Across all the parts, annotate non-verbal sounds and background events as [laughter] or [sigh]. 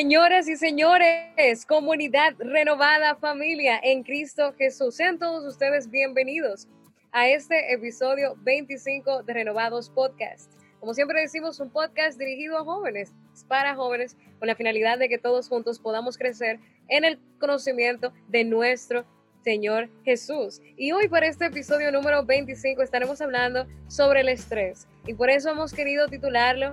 Señoras y señores, comunidad renovada, familia en Cristo Jesús, sean todos ustedes bienvenidos a este episodio 25 de Renovados Podcast. Como siempre decimos, un podcast dirigido a jóvenes, para jóvenes, con la finalidad de que todos juntos podamos crecer en el conocimiento de nuestro Señor Jesús. Y hoy para este episodio número 25 estaremos hablando sobre el estrés. Y por eso hemos querido titularlo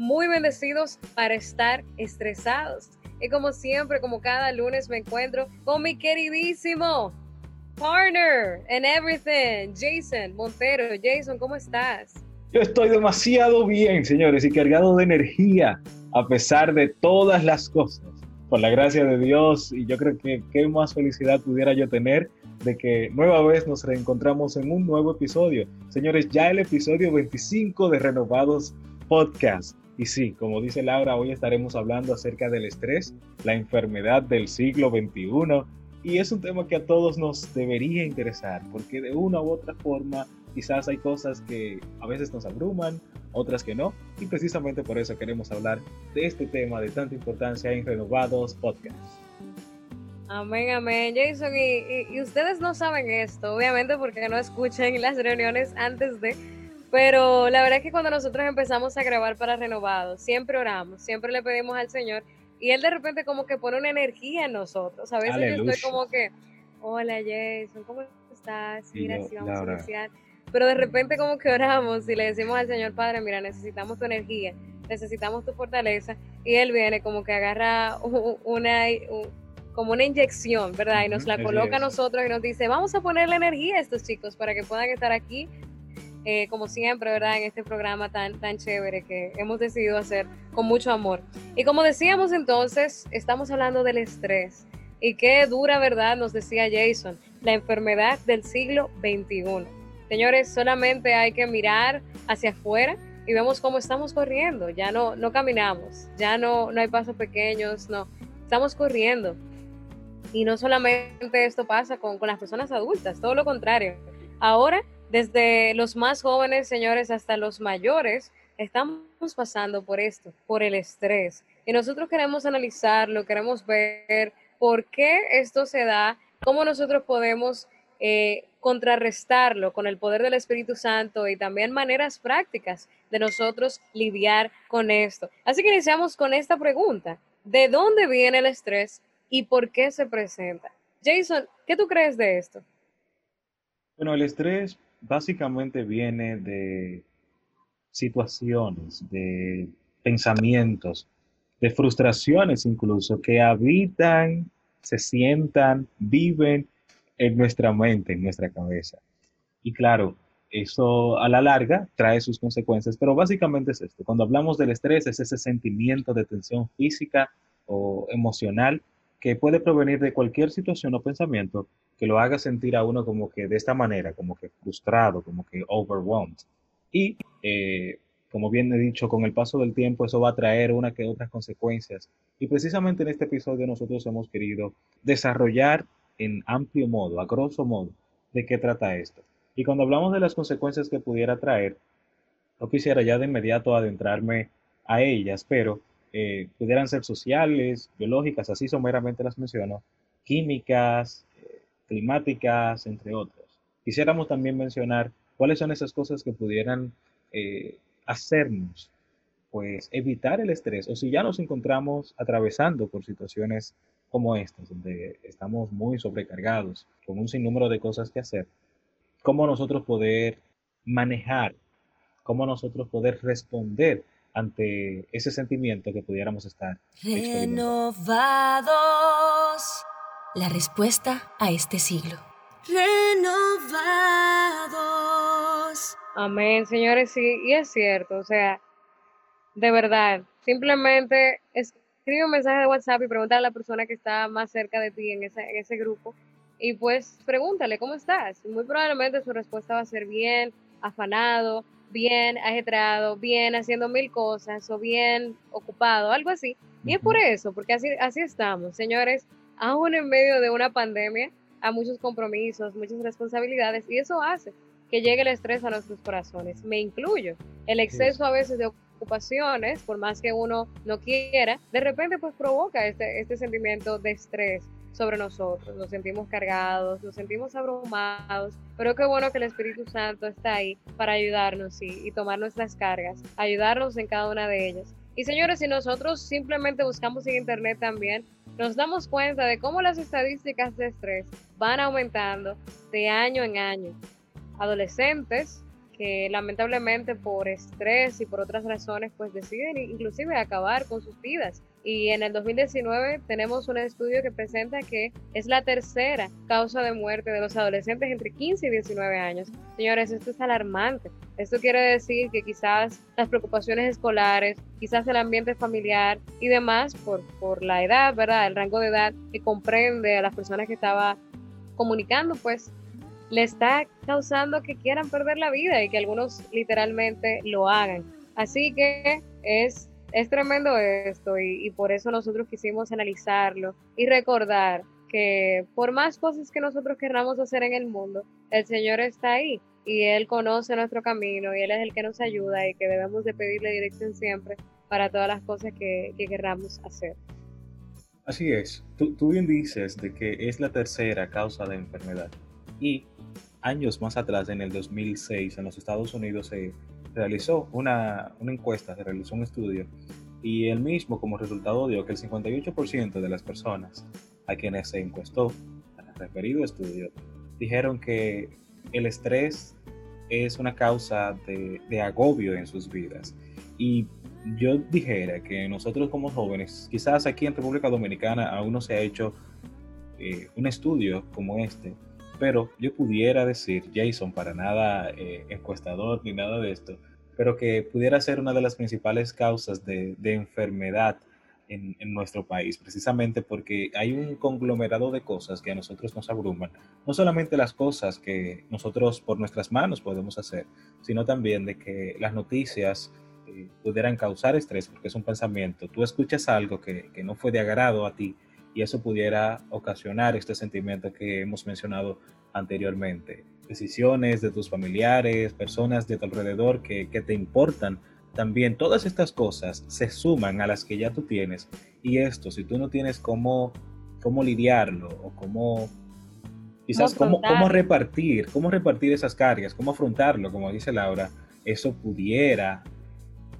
muy bendecidos para estar estresados. Y como siempre, como cada lunes me encuentro con mi queridísimo partner and everything, Jason Montero. Jason, ¿cómo estás? Yo estoy demasiado bien, señores, y cargado de energía a pesar de todas las cosas. Por la gracia de Dios, y yo creo que qué más felicidad pudiera yo tener de que nueva vez nos reencontramos en un nuevo episodio. Señores, ya el episodio 25 de Renovados Podcast. Y sí, como dice Laura, hoy estaremos hablando acerca del estrés, la enfermedad del siglo XXI. Y es un tema que a todos nos debería interesar, porque de una u otra forma quizás hay cosas que a veces nos abruman, otras que no. Y precisamente por eso queremos hablar de este tema de tanta importancia en Renovados Podcasts. Amén, amén, Jason. Y, ustedes no saben esto, obviamente, porque no escuchan las reuniones antes de pero la verdad es que cuando nosotros empezamos a grabar para Renovados, siempre oramos, siempre le pedimos al Señor y Él de repente como que pone una energía en nosotros. A veces yo estoy como que, hola Jason, ¿cómo estás? Mira, vamos a iniciar. Pero de repente como que oramos y le decimos al Señor Padre, mira, necesitamos tu energía, necesitamos tu fortaleza. Y Él viene como que agarra una... como una inyección, ¿verdad? Y nos la coloca a nosotros y nos dice, vamos a ponerle energía a estos chicos para que puedan estar aquí eh, como siempre, ¿verdad? En este programa tan, tan chévere que hemos decidido hacer con mucho amor. Y como decíamos entonces, estamos hablando del estrés. Y qué dura verdad nos decía Jason, la enfermedad del siglo XXI. Señores, solamente hay que mirar hacia afuera y vemos cómo estamos corriendo. Ya no, no caminamos, ya no, no hay pasos pequeños, no. Estamos corriendo. Y no solamente esto pasa con, con las personas adultas, todo lo contrario. Ahora desde los más jóvenes, señores, hasta los mayores, estamos pasando por esto, por el estrés. Y nosotros queremos analizarlo, queremos ver por qué esto se da, cómo nosotros podemos eh, contrarrestarlo con el poder del Espíritu Santo y también maneras prácticas de nosotros lidiar con esto. Así que iniciamos con esta pregunta. ¿De dónde viene el estrés y por qué se presenta? Jason, ¿qué tú crees de esto? Bueno, el estrés básicamente viene de situaciones, de pensamientos, de frustraciones incluso, que habitan, se sientan, viven en nuestra mente, en nuestra cabeza. Y claro, eso a la larga trae sus consecuencias, pero básicamente es esto. Cuando hablamos del estrés, es ese sentimiento de tensión física o emocional que puede provenir de cualquier situación o pensamiento que lo haga sentir a uno como que de esta manera, como que frustrado, como que overwhelmed. Y eh, como bien he dicho, con el paso del tiempo eso va a traer una que otras consecuencias. Y precisamente en este episodio nosotros hemos querido desarrollar en amplio modo, a grosso modo, de qué trata esto. Y cuando hablamos de las consecuencias que pudiera traer, no quisiera ya de inmediato adentrarme a ellas, pero eh, pudieran ser sociales, biológicas, así someramente las menciono, químicas, climáticas, entre otros. Quisiéramos también mencionar cuáles son esas cosas que pudieran eh, hacernos pues evitar el estrés o si ya nos encontramos atravesando por situaciones como estas, donde estamos muy sobrecargados, con un sinnúmero de cosas que hacer, cómo nosotros poder manejar, cómo nosotros poder responder ante ese sentimiento que pudiéramos estar Renovados la respuesta a este siglo. Renovados. Amén, señores, sí, y es cierto, o sea, de verdad, simplemente es escribe un mensaje de WhatsApp y pregúntale a la persona que está más cerca de ti en ese, en ese grupo y pues pregúntale cómo estás. Muy probablemente su respuesta va a ser bien, afanado, bien ajetreado, bien haciendo mil cosas o bien ocupado, algo así. Y es por eso, porque así, así estamos, señores, aún en medio de una pandemia, a muchos compromisos, muchas responsabilidades, y eso hace que llegue el estrés a nuestros corazones. Me incluyo. El exceso a veces de ocupaciones, por más que uno no quiera, de repente pues provoca este, este sentimiento de estrés sobre nosotros, nos sentimos cargados, nos sentimos abrumados, pero qué bueno que el Espíritu Santo está ahí para ayudarnos y, tomar nuestras cargas, ayudarnos en cada una de ellas. Y señores, si nosotros simplemente buscamos en Internet también, nos damos cuenta de cómo las estadísticas de estrés van aumentando de año en año. Adolescentes que lamentablemente por estrés y por otras razones pues deciden inclusive acabar con sus vidas y en el 2019 tenemos un estudio que presenta que es la tercera causa de muerte de los adolescentes entre 15 y 19 años. Señores, esto es alarmante. Esto quiere decir que quizás las preocupaciones escolares, quizás el ambiente familiar y demás, por, por la edad, ¿verdad? El rango de edad que comprende a las personas que estaba comunicando, pues le está causando que quieran perder la vida y que algunos literalmente lo hagan. Así que es es tremendo esto y, por eso nosotros quisimos analizarlo y recordar que por más cosas que nosotros querramos hacer en el mundo, el Señor está ahí y Él conoce nuestro camino y Él es el que nos ayuda y que debemos de pedirle dirección siempre para todas las cosas que, que querramos hacer. Así es, tú, tú bien dices de que es la tercera causa de enfermedad y años más atrás, en el 2006, en los Estados Unidos se realizó una, una encuesta, se realizó un estudio y él mismo como resultado dio que el 58% de las personas a quienes se encuestó en el referido estudio dijeron que el estrés es una causa de, de, agobio en sus vidas. Y yo dijera que nosotros como jóvenes, quizás aquí en República Dominicana aún no se ha hecho eh, un estudio como este, pero yo pudiera decir, Jason, para nada eh, encuestador ni nada de esto, pero que pudiera ser una de las principales causas de, enfermedad en, nuestro país, precisamente porque hay un conglomerado de cosas que a nosotros nos abruman, no solamente las cosas que nosotros por nuestras manos podemos hacer, sino también de que las noticias eh, pudieran causar estrés, porque es un pensamiento, tú escuchas algo que, que no fue de agrado a ti, y eso pudiera ocasionar este sentimiento que hemos mencionado anteriormente. Decisiones de tus familiares, personas de tu alrededor que, te importan. También todas estas cosas se suman a las que ya tú tienes y esto, si tú no tienes cómo, cómo lidiarlo o cómo quizás cómo, cómo, repartir, cómo repartir esas cargas, cómo afrontarlo, como dice Laura, eso pudiera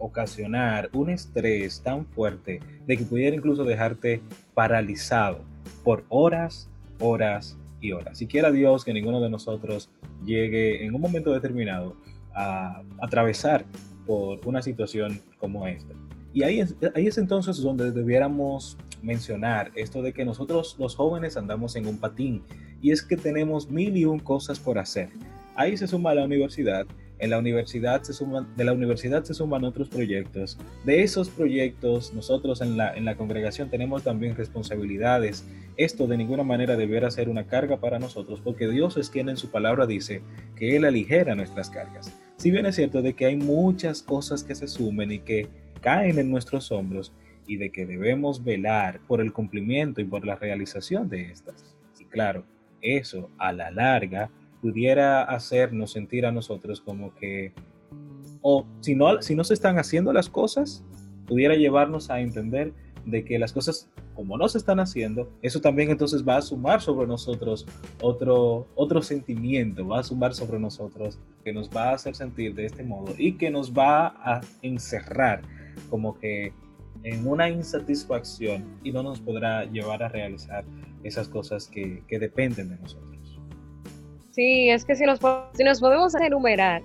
ocasionar un estrés tan fuerte de que pudiera incluso dejarte paralizado por horas, horas y horas. Si quiera Dios que ninguno de nosotros llegue en un momento determinado a atravesar por una situación como esta. Y ahí es, entonces donde debiéramos mencionar esto de que nosotros los jóvenes andamos en un patín y es que tenemos mil y un cosas por hacer. Ahí se suma la universidad en la universidad se suman, de la universidad se suman otros proyectos. De esos proyectos, nosotros en la, en la congregación tenemos también responsabilidades. Esto de ninguna manera debiera ser una carga para nosotros, porque Dios es quien en su palabra dice que Él aligera nuestras cargas. Si bien es cierto de que hay muchas cosas que se sumen y que caen en nuestros hombros, y de que debemos velar por el cumplimiento y por la realización de estas. Y claro, eso a la larga pudiera hacernos sentir a nosotros como que, o si no, si no se están haciendo las cosas, pudiera llevarnos a entender de que las cosas como no se están haciendo, eso también entonces va a sumar sobre nosotros otro, otro sentimiento, va a sumar sobre nosotros que nos va a hacer sentir de este modo y que nos va a encerrar como que en una insatisfacción y no nos podrá llevar a realizar esas cosas que, que dependen de nosotros. Sí, es que si nos, si nos podemos enumerar,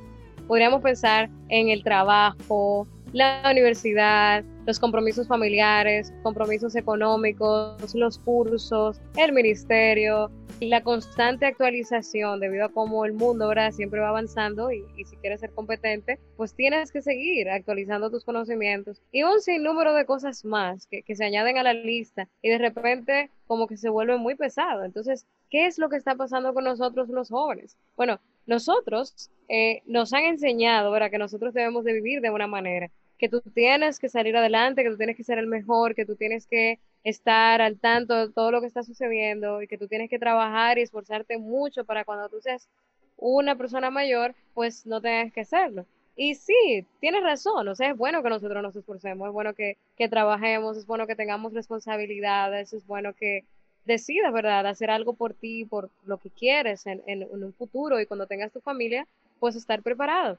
podríamos pensar en el trabajo, la universidad, los compromisos familiares, compromisos económicos, los cursos, el ministerio, la constante actualización debido a cómo el mundo ahora siempre va avanzando y, si quieres ser competente, pues tienes que seguir actualizando tus conocimientos y un sinnúmero de cosas más que, que se añaden a la lista y de repente como que se vuelve muy pesado. Entonces, ¿qué es lo que está pasando con nosotros los jóvenes? Bueno, nosotros eh, nos han enseñado, ¿verdad? Que nosotros debemos de vivir de una manera, que tú tienes que salir adelante, que tú tienes que ser el mejor, que tú tienes que estar al tanto de todo lo que está sucediendo y que tú tienes que trabajar y esforzarte mucho para cuando tú seas una persona mayor, pues no tengas que hacerlo. Y sí, tienes razón, o sea, es bueno que nosotros nos esforcemos, es bueno que, que trabajemos, es bueno que tengamos responsabilidades, es bueno que decidas, ¿verdad?, hacer algo por ti, por lo que quieres en, un futuro y cuando tengas tu familia, pues estar preparado.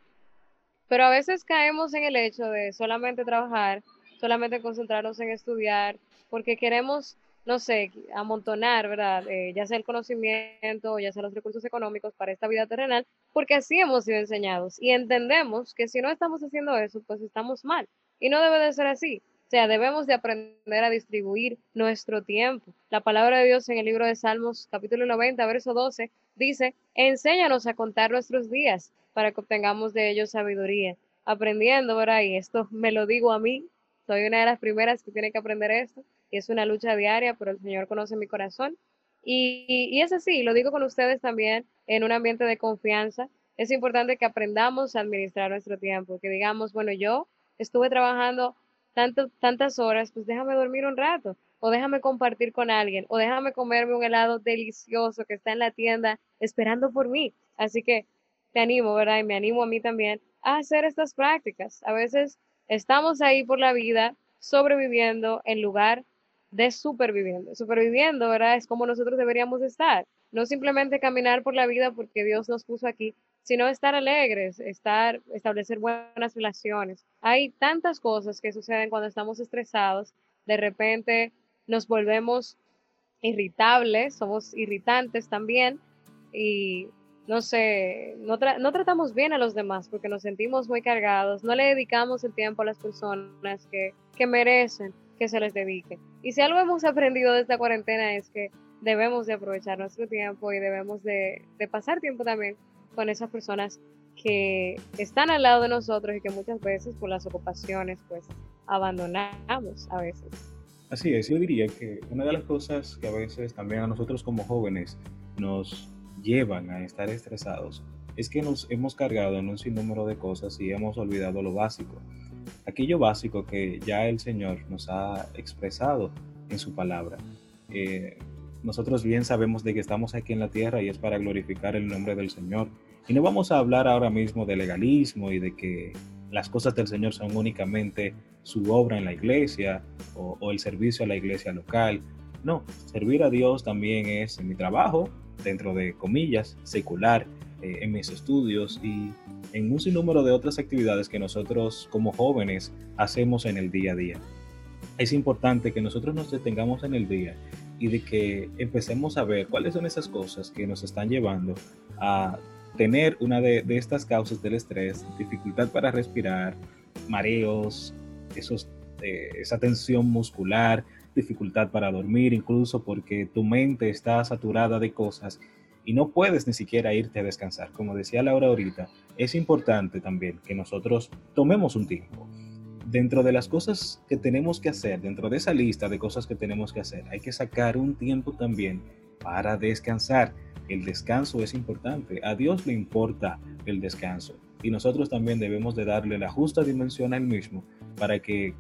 Pero a veces caemos en el hecho de solamente trabajar, solamente concentrarnos en estudiar, porque queremos, no sé, amontonar, ¿verdad? Eh, ya sea el conocimiento, ya sea los recursos económicos para esta vida terrenal, porque así hemos sido enseñados y entendemos que si no estamos haciendo eso, pues estamos mal. Y no debe de ser así. O sea, debemos de aprender a distribuir nuestro tiempo. La palabra de Dios en el libro de Salmos, capítulo 90, verso 12, dice, enséñanos a contar nuestros días para que obtengamos de ellos sabiduría. Aprendiendo, ¿verdad? Y esto me lo digo a mí, soy una de las primeras que tiene que aprender esto y es una lucha diaria, pero el Señor conoce mi corazón. Y, y, es así, lo digo con ustedes también en un ambiente de confianza. Es importante que aprendamos a administrar nuestro tiempo, que digamos, bueno, yo estuve trabajando tantas horas, pues déjame dormir un rato, o déjame compartir con alguien, o déjame comerme un helado delicioso que está en la tienda esperando por mí. Así que te animo, ¿verdad? Y me animo a mí también a hacer estas prácticas. A veces estamos ahí por la vida sobreviviendo en lugar de superviviendo. Superviviendo, ¿verdad? Es como nosotros deberíamos estar. No simplemente caminar por la vida porque Dios nos puso aquí, sino estar alegres, estar, establecer buenas relaciones. Hay tantas cosas que suceden cuando estamos estresados. De repente nos volvemos irritables, somos irritantes también y no sé, no, no, tratamos bien a los demás porque nos sentimos muy cargados, no le dedicamos el tiempo a las personas que, que merecen que se les dedique. Y si algo hemos aprendido de esta cuarentena es que debemos de aprovechar nuestro tiempo y debemos de, de pasar tiempo también con esas personas que están al lado de nosotros y que muchas veces por las ocupaciones pues abandonamos a veces. Así es, yo diría que una de las cosas que a veces también a nosotros como jóvenes nos llevan a estar estresados es que nos hemos cargado en un sinnúmero de cosas y hemos olvidado lo básico aquello básico que ya el Señor nos ha expresado en su palabra. Eh, nosotros bien sabemos de que estamos aquí en la tierra y es para glorificar el nombre del Señor. Y no vamos a hablar ahora mismo de legalismo y de que las cosas del Señor son únicamente su obra en la iglesia o, o el servicio a la iglesia local. No, servir a Dios también es en mi trabajo, dentro de comillas, secular, eh, en mis estudios y en un sinnúmero de otras actividades que nosotros como jóvenes hacemos en el día a día. Es importante que nosotros nos detengamos en el día y de que empecemos a ver cuáles son esas cosas que nos están llevando a tener una de, estas causas del estrés, dificultad para respirar, mareos, eh, esa tensión muscular, dificultad para dormir, incluso porque tu mente está saturada de cosas y no puedes ni siquiera irte a descansar. Como decía Laura ahorita, es importante también que nosotros tomemos un tiempo. Dentro de las cosas que tenemos que hacer, dentro de esa lista de cosas que tenemos que hacer, hay que sacar un tiempo también para descansar. El descanso es importante. A Dios le importa el descanso. Y nosotros también debemos de darle la justa dimensión al mismo para que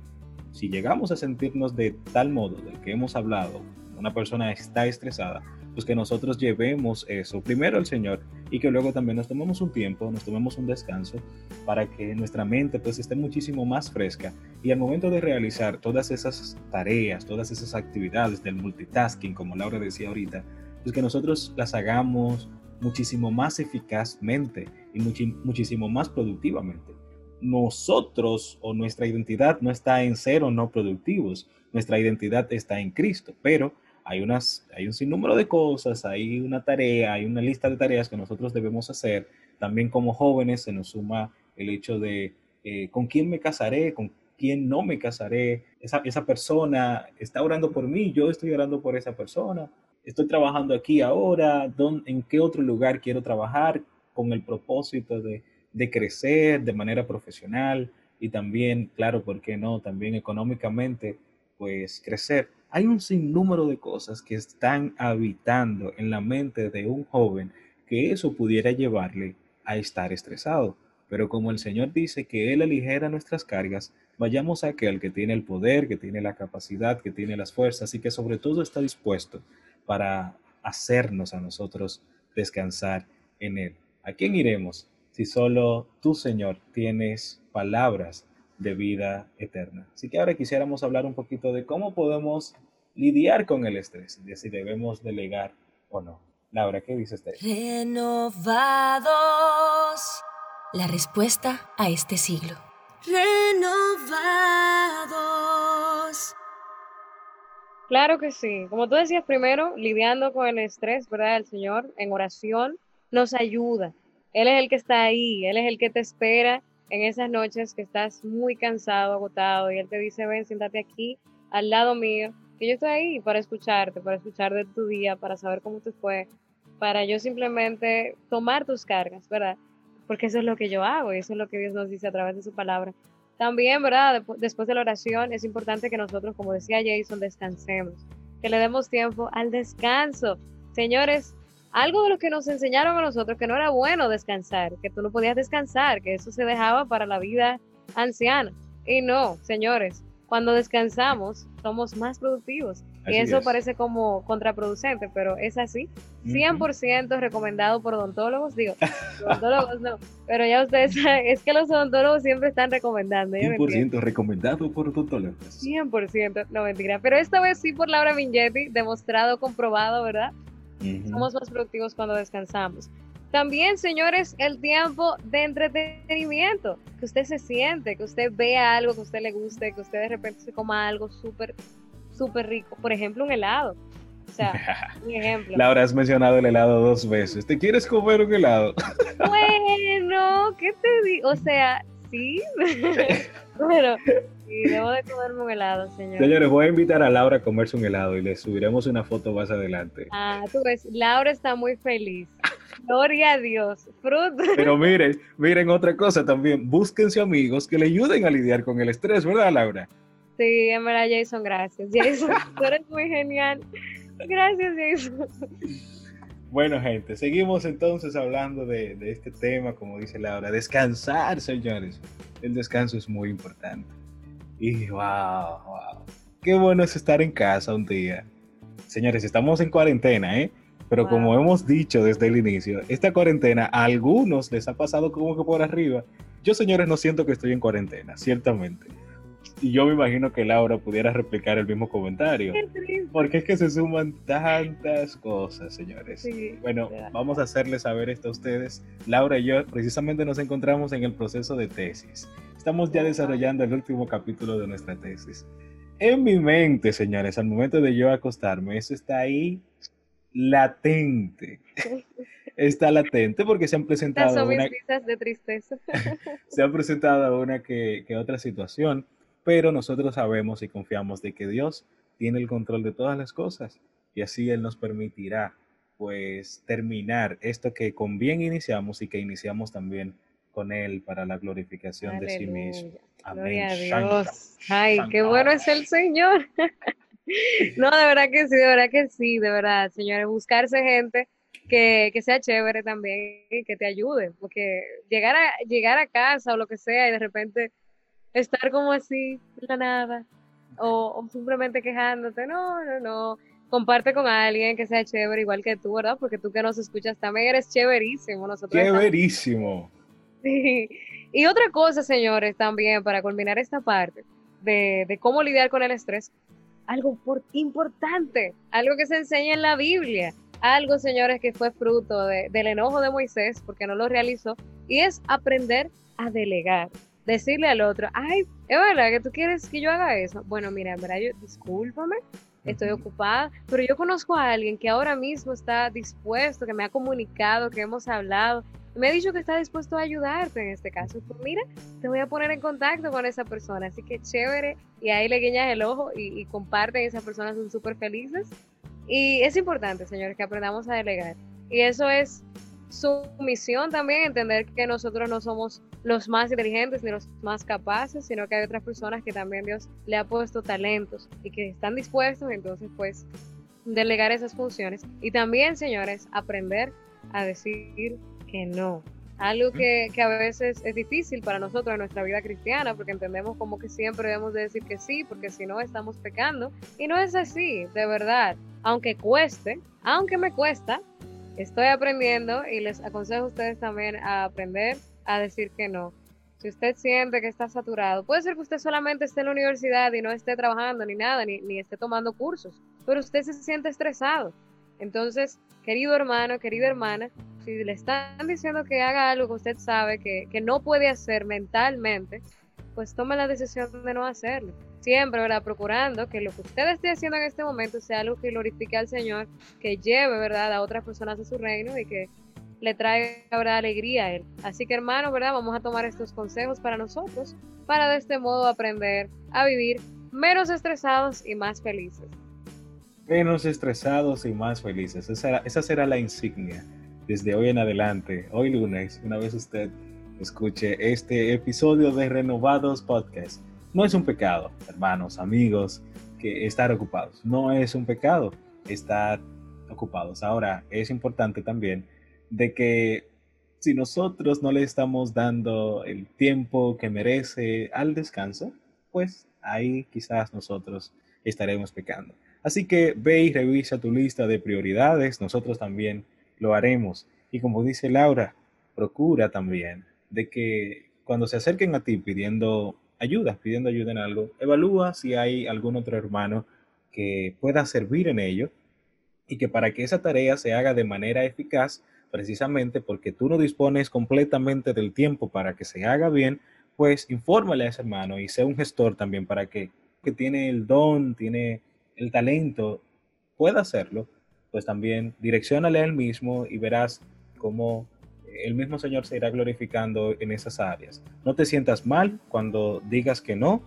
si llegamos a sentirnos de tal modo del que hemos hablado, una persona está estresada, pues que nosotros llevemos eso primero al Señor y que luego también nos tomemos un tiempo, nos tomemos un descanso para que nuestra mente pues esté muchísimo más fresca y al momento de realizar todas esas tareas, todas esas actividades del multitasking, como Laura decía ahorita, pues que nosotros las hagamos muchísimo más eficazmente y muchísimo más productivamente. Nosotros o nuestra identidad no está en ser o no productivos, nuestra identidad está en Cristo, pero hay, unas, hay un sinnúmero de cosas, hay una tarea, hay una lista de tareas que nosotros debemos hacer. También como jóvenes se nos suma el hecho de eh, con quién me casaré, con quién no me casaré. Esa, esa persona está orando por mí, yo estoy orando por esa persona. estoy trabajando aquí ahora, ¿en qué otro lugar quiero trabajar con el propósito de, de crecer de manera profesional y también, claro, ¿por qué no? También económicamente, pues crecer. Hay un sinnúmero de cosas que están habitando en la mente de un joven que eso pudiera llevarle a estar estresado. Pero como el Señor dice que Él aligera nuestras cargas, vayamos a aquel que tiene el poder, que tiene la capacidad, que tiene las fuerzas y que sobre todo está dispuesto para hacernos a nosotros descansar en Él. ¿A quién iremos si solo tú, Señor, tienes palabras de vida eterna? Así que ahora quisiéramos hablar un poquito de cómo podemos lidiar con el estrés, de si debemos delegar o no. Laura, ¿qué dices de Renovados. La respuesta a este siglo. Renovados. Claro que sí. Como tú decías primero, lidiando con el estrés, ¿verdad? El Señor en oración nos ayuda. Él es el que está ahí, Él es el que te espera en esas noches que estás muy cansado, agotado, y Él te dice, ven, siéntate aquí, al lado mío, que yo estoy ahí para escucharte, para escuchar de tu día, para saber cómo te fue, para yo simplemente tomar tus cargas, ¿verdad? Porque eso es lo que yo hago y eso es lo que Dios nos dice a través de su palabra. También, ¿verdad? Después de la oración es importante que nosotros, como decía Jason, descansemos, que le demos tiempo al descanso. Señores, algo de lo que nos enseñaron a nosotros, que no era bueno descansar, que tú no podías descansar, que eso se dejaba para la vida anciana. Y no, señores, cuando descansamos somos más productivos. y eso parece como contraproducente, pero es así. 100% recomendado por odontólogos, digo, [laughs] odontólogos no, pero ya ustedes saben, es que los odontólogos siempre están recomendando. 100% recomendado por odontólogos. 100%, no mentira, pero esta vez sí por Laura Mingetti, demostrado, comprobado, ¿verdad? Somos más productivos cuando descansamos. También, señores, el tiempo de entretenimiento, que usted se siente, que usted vea algo que a usted le guste, que usted de repente se coma algo súper, súper rico. Por ejemplo, un helado. O sea, [laughs] un ejemplo. Laura, has mencionado el helado dos veces. ¿Te quieres comer un helado? [laughs] Bueno, ¿qué te digo? O sea, sí. [laughs] Pero sí, debo de comerme un helado, señor. Señores, voy a invitar a Laura a comerse un helado y le subiremos una foto más adelante. Ah, tú ves, Laura está muy feliz. Gloria a Dios. Fruto. Pero miren, miren otra cosa también. Búsquense amigos que le ayuden a lidiar con el estrés, ¿verdad, Laura? Sí, en verdad, Jason, gracias. Jason, tú eres muy genial. Gracias, Jason. Bueno, gente, seguimos entonces hablando de, de, este tema, como dice Laura, descansar, señores. El descanso es muy importante. Y wow, wow. Qué bueno es estar en casa un día. Señores, estamos en cuarentena, ¿eh? Pero como hemos dicho desde el inicio, esta cuarentena a algunos les ha pasado como que por arriba. Yo, señores, no siento que estoy en cuarentena, ciertamente. Y yo me imagino que Laura pudiera replicar el mismo comentario. Porque es que se suman tantas cosas, señores. bueno, vamos a hacerles saber esto a ustedes. Laura y yo precisamente nos encontramos en el proceso de tesis. Estamos ya desarrollando el último capítulo de nuestra tesis. En mi mente, señores, al momento de yo acostarme, eso está ahí latente. Está latente porque se han presentado una, de tristeza. [laughs] se ha presentado una que, que otra situación, pero nosotros sabemos y confiamos de que Dios tiene el control de todas las cosas y así Él nos permitirá pues terminar esto que con bien iniciamos y que iniciamos también con Él para la glorificación de sí mismo. Amén. Dios. Ay, qué bueno es el Señor. [laughs] No, de verdad que sí, de verdad que sí, de verdad, señores, buscarse gente que, que, sea chévere también y que te ayude, porque llegar a, llegar a casa o lo que sea y de repente estar como así, la nada, o, simplemente quejándote, no, no, no, comparte con alguien que sea chévere igual que tú, ¿verdad? Porque tú que nos escuchas también eres chéverísimo. Nosotros chéverísimo. Sí. Y otra cosa, señores, también para culminar esta parte de, de cómo lidiar con el estrés, algo por, importante, algo que se enseña en la Biblia, algo, señores, que fue fruto del enojo de Moisés porque no lo realizó, y es aprender a delegar. Decirle al otro, ay, es verdad que tú quieres que yo haga eso. Bueno, mira, en verdad, yo, discúlpame, estoy ocupada, pero yo conozco a alguien que ahora mismo está dispuesto, que me ha comunicado, que hemos hablado, me ha dicho que está dispuesto a ayudarte en este caso. Pues mira, te voy a poner en contacto con esa persona. Así que chévere. Y ahí le guiñas el ojo y, y comparten. Esas personas son súper felices. Y es importante, señores, que aprendamos a delegar. Y eso es su misión también, entender que nosotros no somos los más inteligentes ni los más capaces, sino que hay otras personas que también Dios le ha puesto talentos y que están dispuestos entonces pues delegar esas funciones. Y también, señores, aprender a decir que no. Algo que, que, a veces es difícil para nosotros en nuestra vida cristiana, porque entendemos como que siempre debemos de decir que sí, porque si no estamos pecando. Y no es así, de verdad. Aunque cueste, aunque me cuesta, estoy aprendiendo y les aconsejo a ustedes también a aprender a decir que no. Si usted siente que está saturado, puede ser que usted solamente esté en la universidad y no esté trabajando ni nada, ni, ni esté tomando cursos, pero usted se siente estresado. Entonces, querido hermano, querida hermana, si le están diciendo que haga algo que usted sabe que, que no puede hacer mentalmente, pues tome la decisión de no hacerlo. Siempre, ¿verdad? Procurando que lo que usted esté haciendo en este momento sea algo que glorifique al Señor, que lleve, ¿verdad?, a otras personas a su reino y que le traiga, ¿verdad?, alegría a Él. Así que, hermano, ¿verdad?, vamos a tomar estos consejos para nosotros, para de este modo aprender a vivir menos estresados y más felices. Menos estresados y más felices. Esa, será la insignia desde hoy en adelante, hoy lunes, una vez usted escuche este episodio de Renovados Podcast. No es un pecado, hermanos, amigos, que estar ocupados. No es un pecado estar ocupados. Ahora, es importante también de que si nosotros no le estamos dando el tiempo que merece al descanso, pues ahí quizás nosotros estaremos pecando. Así que ve y revisa tu lista de prioridades, nosotros también lo haremos. Y como dice Laura, procura también de que cuando se acerquen a ti pidiendo ayuda, pidiendo ayuda en algo, evalúa si hay algún otro hermano que pueda servir en ello y que para que esa tarea se haga de manera eficaz, precisamente porque tú no dispones completamente del tiempo para que se haga bien, pues infórmale a ese hermano y sea un gestor también para que, que tiene el don, tiene el talento, pueda hacerlo, pues también direccionale a él mismo y verás cómo el mismo Señor se irá glorificando en esas áreas. No te sientas mal cuando digas que no,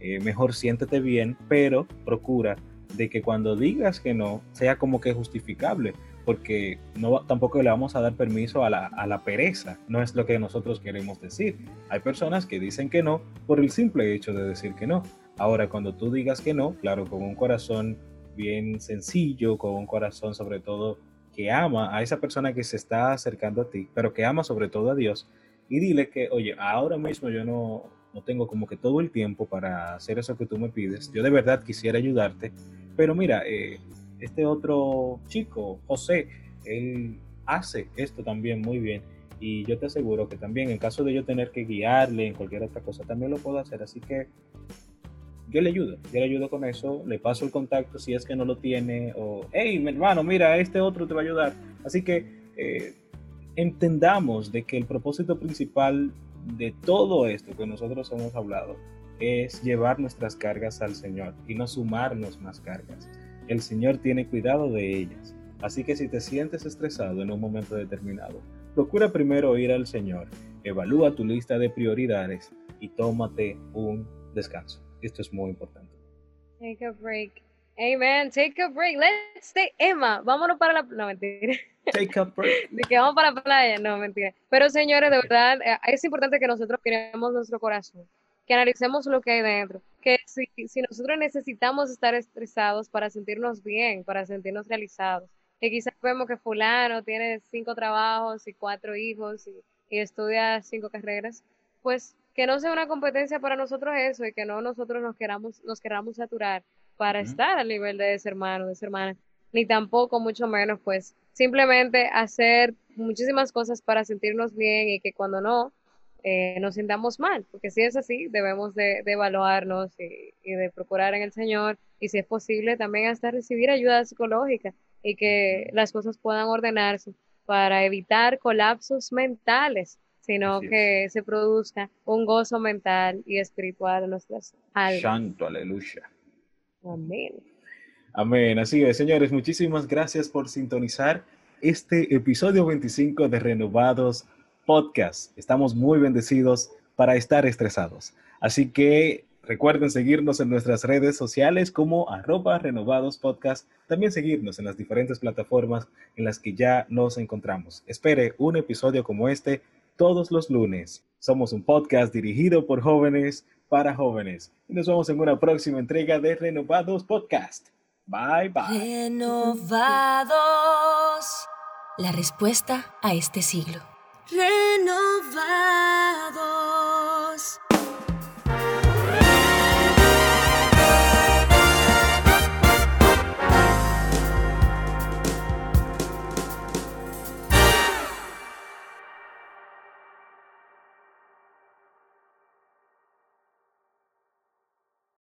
eh, mejor siéntete bien, pero procura de que cuando digas que no sea como que justificable, porque no tampoco le vamos a dar permiso a la, a la pereza, no es lo que nosotros queremos decir. Hay personas que dicen que no por el simple hecho de decir que no. Ahora, cuando tú digas que no, claro, con un corazón bien sencillo, con un corazón sobre todo que ama a esa persona que se está acercando a ti, pero que ama sobre todo a Dios, y dile que, oye, ahora mismo yo no, no tengo como que todo el tiempo para hacer eso que tú me pides, yo de verdad quisiera ayudarte, pero mira, eh, este otro chico, José, él hace esto también muy bien. Y yo te aseguro que también en caso de yo tener que guiarle en cualquier otra cosa, también lo puedo hacer. Así que yo le ayudo, yo le ayudo con eso, le paso el contacto si es que no lo tiene, o, hey, mi hermano, mira, este otro te va a ayudar. Así que eh, entendamos de que el propósito principal de todo esto que nosotros hemos hablado es llevar nuestras cargas al Señor y no sumarnos más cargas. El Señor tiene cuidado de ellas. Así que si te sientes estresado en un momento determinado, procura primero ir al Señor, evalúa tu lista de prioridades y tómate un descanso. Esto es muy importante. Take a break. Amen. Take a break. Let's stay. Emma, vámonos para la. No, mentira. Take a break. [laughs] De que vamos para la playa. No, mentira. Pero señores, de verdad, eh, es importante que nosotros miremos nuestro corazón, que analicemos lo que hay dentro. Que si, si nosotros necesitamos estar estresados para sentirnos bien, para sentirnos realizados, que quizás vemos que Fulano tiene cinco trabajos y cuatro hijos y, y estudia cinco carreras, pues que no sea una competencia para nosotros eso y que no nosotros nos queramos, nos queramos saturar para estar al nivel de ese hermano, de esa hermana, ni tampoco, mucho menos, pues simplemente hacer muchísimas cosas para sentirnos bien y que cuando no, eh, nos sintamos mal, porque si es así, debemos de, evaluarnos y, y, de procurar en el Señor y si es posible también hasta recibir ayuda psicológica y que las cosas puedan ordenarse para evitar colapsos mentales sino que se produzca un gozo mental y espiritual en nuestras almas. Santo, aleluya. Amén. Amén. Así es, señores, muchísimas gracias por sintonizar este episodio 25 de Renovados Podcast. Estamos muy bendecidos para estar estresados. Así que Recuerden seguirnos en nuestras redes sociales como arroba renovados podcast. También seguirnos en las diferentes plataformas en las que ya nos encontramos. Espere un episodio como este todos los lunes. Somos un podcast dirigido por jóvenes para jóvenes. Y nos vemos en una próxima entrega de Renovados Podcast. Bye bye. Renovados. La respuesta a este siglo. Renovados.